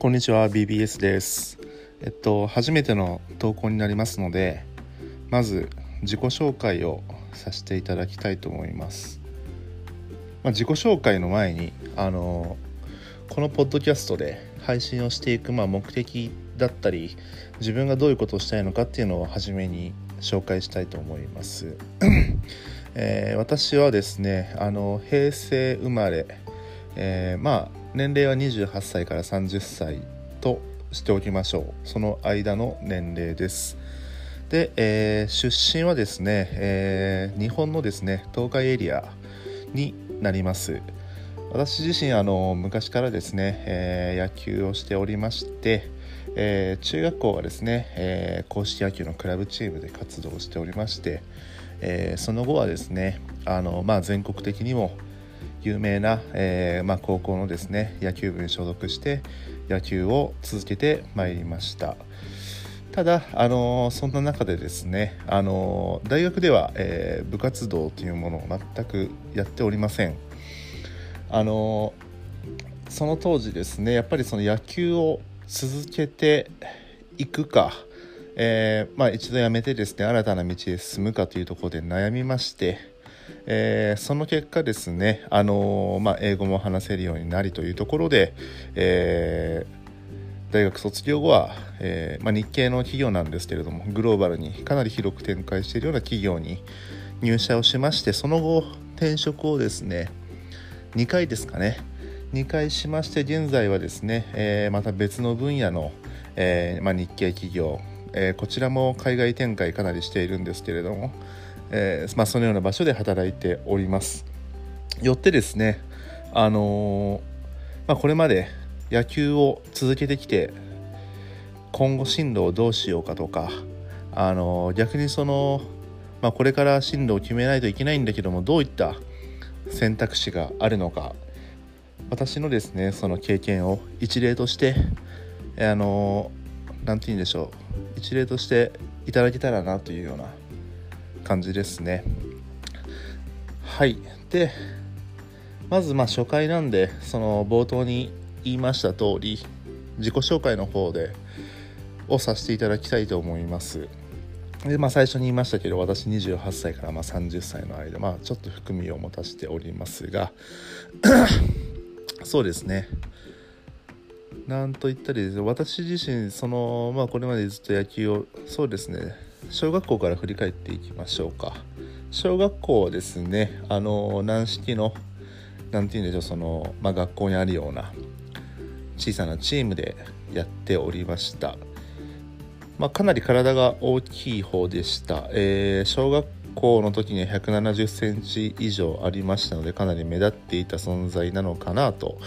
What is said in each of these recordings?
こんにちは BBS です。えっと初めての投稿になりますのでまず自己紹介をさせていただきたいと思います、まあ、自己紹介の前にあのこのポッドキャストで配信をしていくまあ目的だったり自分がどういうことをしたいのかっていうのを初めに紹介したいと思います、えー、私はですねあの平成生まれ、えー、まあ年齢は28歳から30歳としておきましょう。その間の年齢です。で、えー、出身はですね、えー、日本のですね東海エリアになります。私自身あの昔からですね、えー、野球をしておりまして、えー、中学校はですね、えー、硬式野球のクラブチームで活動しておりまして、えその後はですねあの、まあ、全国的にも有名な、えー、まあ、高校のですね野球部に所属して野球を続けてまいりました。ただ、あのー、そんな中でですね、あのー、大学では、え部活動というものを全くやっておりません。あのその当時ですねやっぱりその野球を続けていくかえ、まあ、一度やめてですね新たな道へ進むかというところで悩みましてえー、その結果ですね、あのー、まあ、英語も話せるようになりというところで、えー、大学卒業後は、えまあ、日系の企業なんですけれどもグローバルにかなり広く展開しているような企業に入社をしましてその後転職をですね2回ですかね2回しまして現在はですね、えまた別の分野の、えまあ、日系企業、えこちらも海外展開かなりしているんですけれども、えー、まあ、そのような場所で働いております。よってですねあのー、まあ、これまで野球を続けてきて今後進路をどうしようかとかあのー、逆にその、まあ、これから進路を決めないといけないんだけどもどういった選択肢があるのか私のですねその経験を一例としてあの何て言うんでしょう一例としていただけたらなというような感じですね。はい。でまずまあ初回なんでその冒頭に言いました通り自己紹介の方でをさせていただきたいと思います。でまあ最初に言いましたけど私28歳からま30歳の間まあちょっと含みを持たせておりますが そうですね。なんと言ったら私自身そのまあこれまでずっと野球をそうですね。小学校から振り返っていきましょうか。小学校はですねあの軟式の何て言うんでしょうその、まあ、学校にあるような小さなチームでやっておりました、まあ、かなり体が大きい方でした、えー、小学校の時には1 7 0センチ以上ありましたのでかなり目立っていた存在なのかなと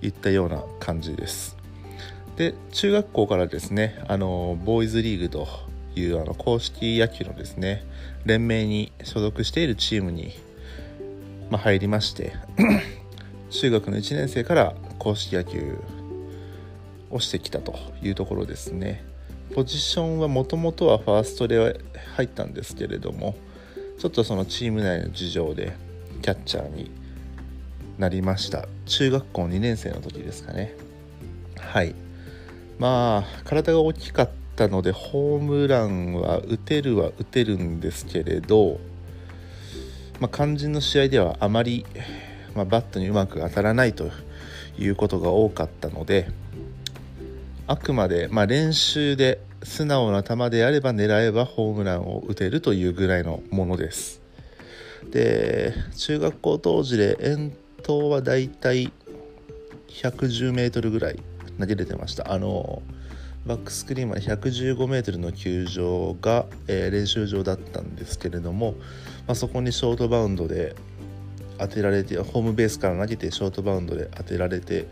いったような感じです。で中学校からですねあのボーイズリーグというあの公式野球のですね連盟に所属しているチームに、ま、入りまして 中学の1年生から公式野球をしてきたというところですね。ポジションはもともとはファーストで入ったんですけれどもちょっとそのチーム内の事情でキャッチャーになりました。中学校2年生の時ですかね。はい。まあ体が大きかったったのでホームランは打てるは打てるんですけれど、まあ、肝心の試合ではあまり、まあ、バットにうまく当たらないということが多かったのであくまで、まあ、練習で素直な球であれば狙えばホームランを打てるというぐらいのものです。で中学校当時で遠投はだいたい 110m ぐらい投げれてましたあのバックスクリーンまで 115m の球場が、えー、練習場だったんですけれども、まあ、そこにショートバウンドで当てられてホームベースから投げてショートバウンドで当てられて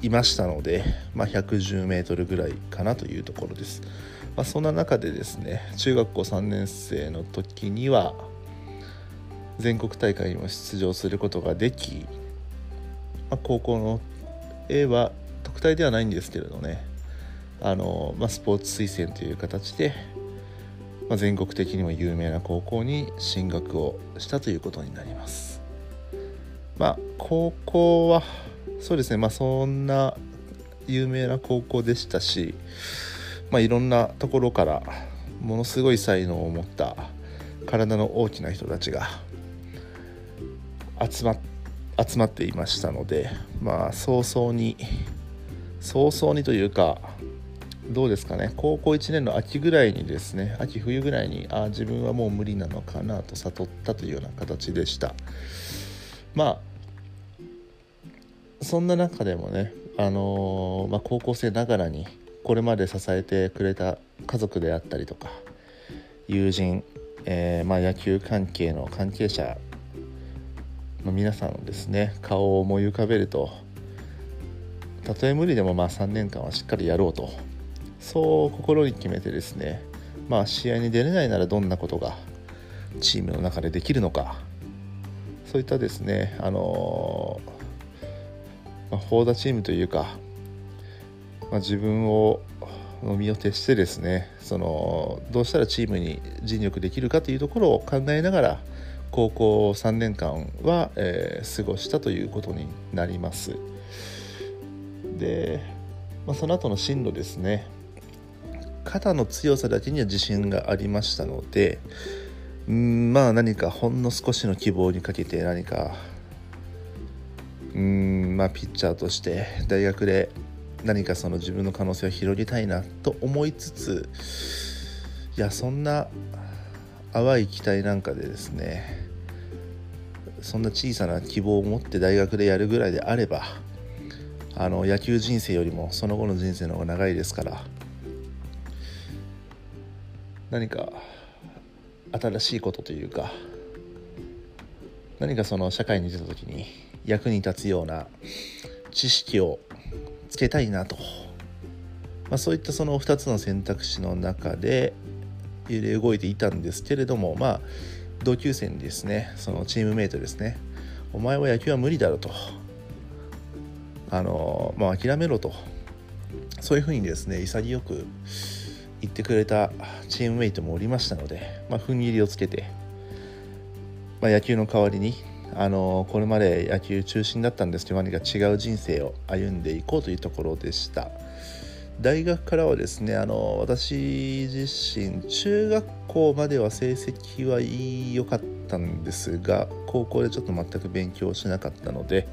いましたので、まあ、110m ぐらいかなというところです、まあ、そんな中でですね中学校3年生の時には全国大会にも出場することができ、まあ、高校の A は特待ではないんですけれどねあの、まあ、スポーツ推薦という形で、まあ、全国的にも有名な高校に進学をしたということになります。まあ、高校はそうですね、まあ、そんな有名な高校でしたし、まあ、いろんなところからものすごい才能を持った体の大きな人たちが集ま集まっていましたのでまあ早々に早々にというかどうですかね？高校1年の秋ぐらいにですね秋冬ぐらいにあ自分はもう無理なのかなと悟ったというような形でした。まあそんな中でもねあのー、まあ、高校生ながらにこれまで支えてくれた家族であったりとか友人、えー、まあ、野球関係の関係者の皆さんのですね顔を思い浮かべるとたとえ無理でもまあ3年間はしっかりやろうとそう心に決めてですねまあ試合に出れないならどんなことがチームの中でできるのかそういったですねあのまあ、フォーダチームというか、まあ、自分をの身を徹してですねそのどうしたらチームに尽力できるかというところを考えながら高校3年間は、えー、過ごしたということになります。で、まあ、その後の進路ですね。肩の強さだけには自信がありましたのでうんまあ何かほんの少しの希望にかけて何かうんまあピッチャーとして大学で何かその自分の可能性を広げたいなと思いつついやそんな淡い期待なんかでですねそんな小さな希望を持って大学でやるぐらいであればあの野球人生よりもその後の人生の方が長いですから何か新しいことというか何かその社会に出た時に役に立つような知識をつけたいなと、まあ、そういったその2つの選択肢の中で揺れ動いていたんですけれどもまあ同級生にですねそのチームメイトですねお前は野球は無理だろと。あのまあ諦めろと。そういうふうにですね潔く言ってくれたチームメイトもおりましたので、まあ、踏ん切りをつけて、まあ、野球の代わりにあのこれまで野球中心だったんですけど何か違う人生を歩んでいこうというところでした。大学からはですねあの私自身中学校までは成績は良かったんですが高校でちょっと全く勉強しなかったので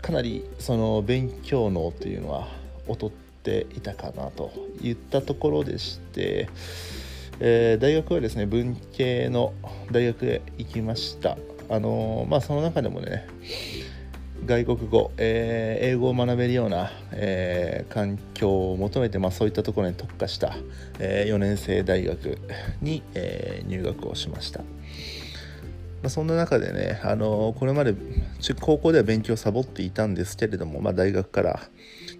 かなりその勉強能というのは劣ってていたかなといったところでして、えー、大学はですね文系の大学へ行きました。あのまあその中でもね外国語、えー、英語を学べるような、えー、環境を求めて、まあ、そういったところに特化した、えー、4年生大学に、え入学をしました、まあ、そんな中でね、あのこれまで高校では勉強をサボっていたんですけれども、まあ、大学から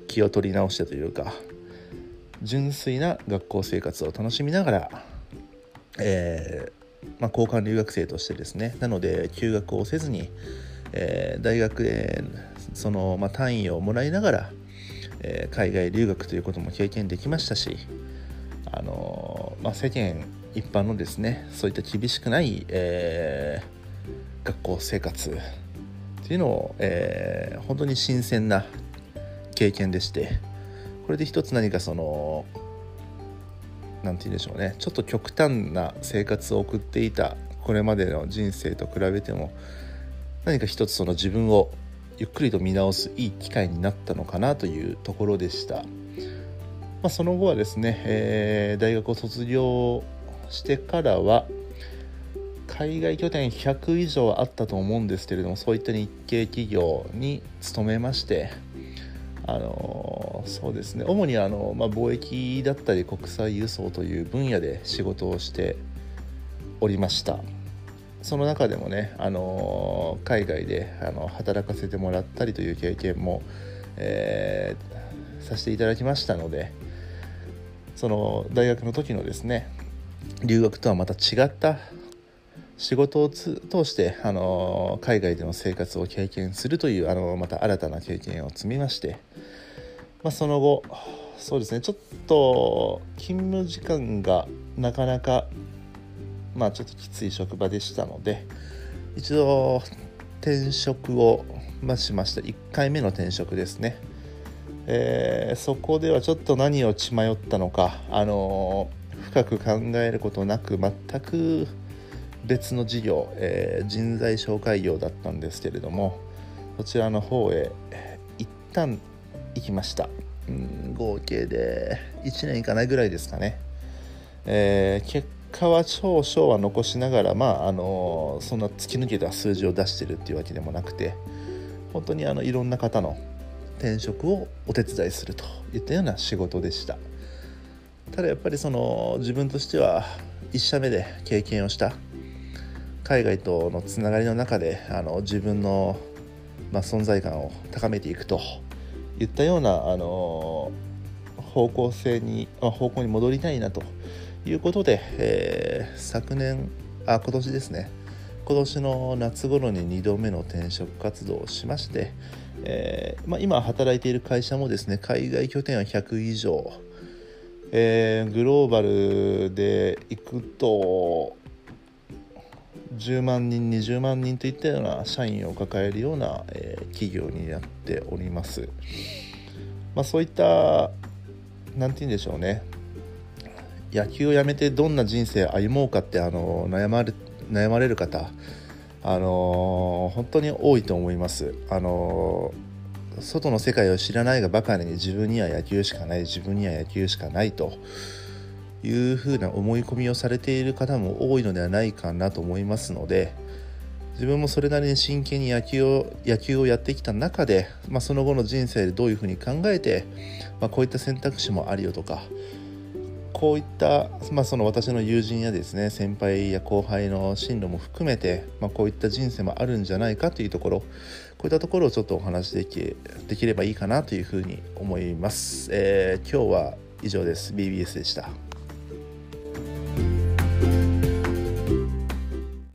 気を取り直してというか純粋な学校生活を楽しみながら、えーまあ、交換留学生としてですねなので休学をせずに、えー、大学でその、ま、単位をもらいながら、えー、海外留学ということも経験できましたし、あのま、世間一般のですねそういった厳しくない、えー、学校生活っていうのを、えー、本当に新鮮な経験でしてこれで一つ何かその何て言うんでしょうねちょっと極端な生活を送っていたこれまでの人生と比べても何か一つその自分をゆっくりと見直すいい機会になったのかなというところでした、まあ、その後はですね、えー、大学を卒業してからは海外拠点100以上あったと思うんですけれどもそういった日系企業に勤めましてあのそうですね。主にあの、まあ、貿易だったり国際輸送という分野で仕事をしておりました。その中でもね、あの海外であの働かせてもらったりという経験も、えー、させていただきましたのでその大学の時のですね留学とはまた違った仕事を通してあの海外での生活を経験するというあのまた新たな経験を積みまして、まあ、その後そうですね。ちょっと勤務時間がなかなかまあちょっときつい職場でしたので一度転職を、まあ、しました。1回目の転職ですね。えー、そこではちょっと何を血迷ったのか、あの深く考えることなく全く別の事業、えー、人材紹介業だったんですけれどもそちらの方へ一旦行きました。うん合計で1年いかないぐらいですかね、えー、結果は少々は残しながらまああのそんな突き抜けた数字を出してるっていうわけでもなくて本当にあのいろんな方の転職をお手伝いするといったような仕事でした。ただやっぱりその自分としては1社目で経験をした海外とのつながりの中であの自分の、まあ、存在感を高めていくといったようなあの方向性に方向に戻りたいなということで、えー、昨年あ今年ですね今年の夏頃に2度目の転職活動をしまして、えーまあ、今働いている会社もですね海外拠点は100以上、えー、グローバルで行くと10万人20万人といったような社員を抱えるような、えー、企業になっております、まあ、そういった何て言うんでしょうね。野球をやめてどんな人生歩もうかってあの悩まれ悩まれる方あの本当に多いと思います。あの外の世界を知らないがばかりに自分には野球しかない自分には野球しかないというふうな思い込みをされている方も多いのではないかなと思いますので自分もそれなりに真剣に野球を野球をやってきた中で、まあ、その後の人生でどういうふうに考えて、まあ、こういった選択肢もあるよとかこういった、まあ、その私の友人やですね先輩や後輩の進路も含めて、まあ、こういった人生もあるんじゃないかというところこういったところをちょっとお話できできればいいかなというふうに思います、えー、今日は以上です。BBS でした。